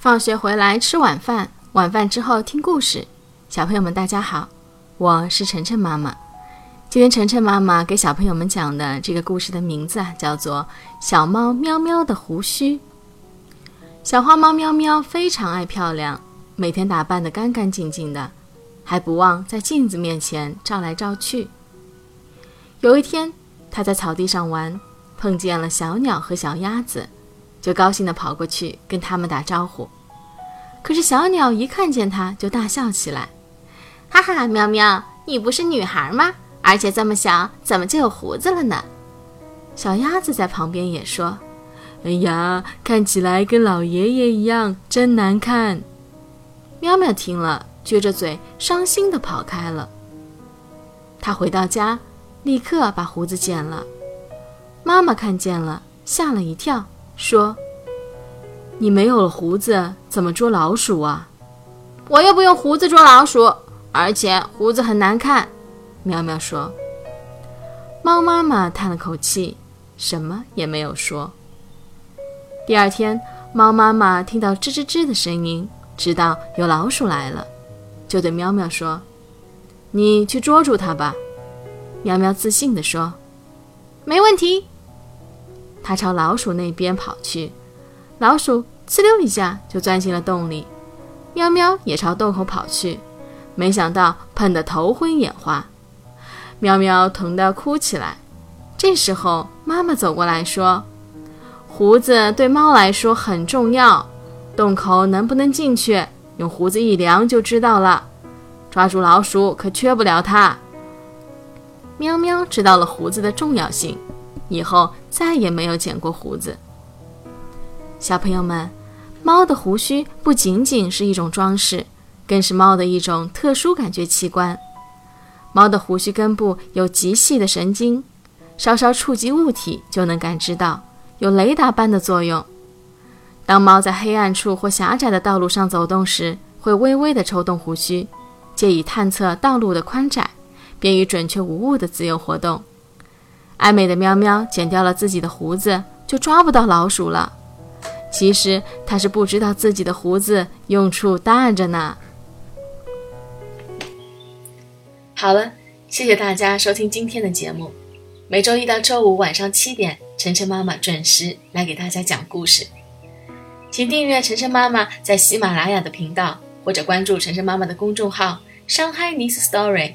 放学回来吃晚饭，晚饭之后听故事。小朋友们，大家好，我是晨晨妈妈。今天晨晨妈妈给小朋友们讲的这个故事的名字啊，叫做《小猫喵喵的胡须》。小花猫喵喵非常爱漂亮，每天打扮得干干净净的，还不忘在镜子面前照来照去。有一天，它在草地上玩，碰见了小鸟和小鸭子。就高兴地跑过去跟他们打招呼，可是小鸟一看见它就大笑起来，哈哈，喵喵，你不是女孩吗？而且这么小，怎么就有胡子了呢？小鸭子在旁边也说：“哎呀，看起来跟老爷爷一样，真难看。”喵喵听了，撅着嘴，伤心地跑开了。他回到家，立刻把胡子剪了。妈妈看见了，吓了一跳。说：“你没有了胡子，怎么捉老鼠啊？我又不用胡子捉老鼠，而且胡子很难看。”喵喵说。猫妈妈叹了口气，什么也没有说。第二天，猫妈妈听到吱吱吱的声音，知道有老鼠来了，就对喵喵说：“你去捉住它吧。”喵喵自信地说：“没问题。”它朝老鼠那边跑去，老鼠呲溜一下就钻进了洞里。喵喵也朝洞口跑去，没想到喷得头昏眼花，喵喵疼得哭起来。这时候，妈妈走过来说：“胡子对猫来说很重要，洞口能不能进去，用胡子一量就知道了。抓住老鼠可缺不了它。”喵喵知道了胡子的重要性。以后再也没有剪过胡子。小朋友们，猫的胡须不仅仅是一种装饰，更是猫的一种特殊感觉器官。猫的胡须根部有极细的神经，稍稍触及物体就能感知到，有雷达般的作用。当猫在黑暗处或狭窄的道路上走动时，会微微地抽动胡须，借以探测道路的宽窄，便于准确无误的自由活动。爱美的喵喵剪掉了自己的胡子，就抓不到老鼠了。其实它是不知道自己的胡子用处大着呢。好了，谢谢大家收听今天的节目。每周一到周五晚上七点，晨晨妈妈准时来给大家讲故事。请订阅晨晨妈妈在喜马拉雅的频道，或者关注晨晨妈妈的公众号“上海 Nice Story”。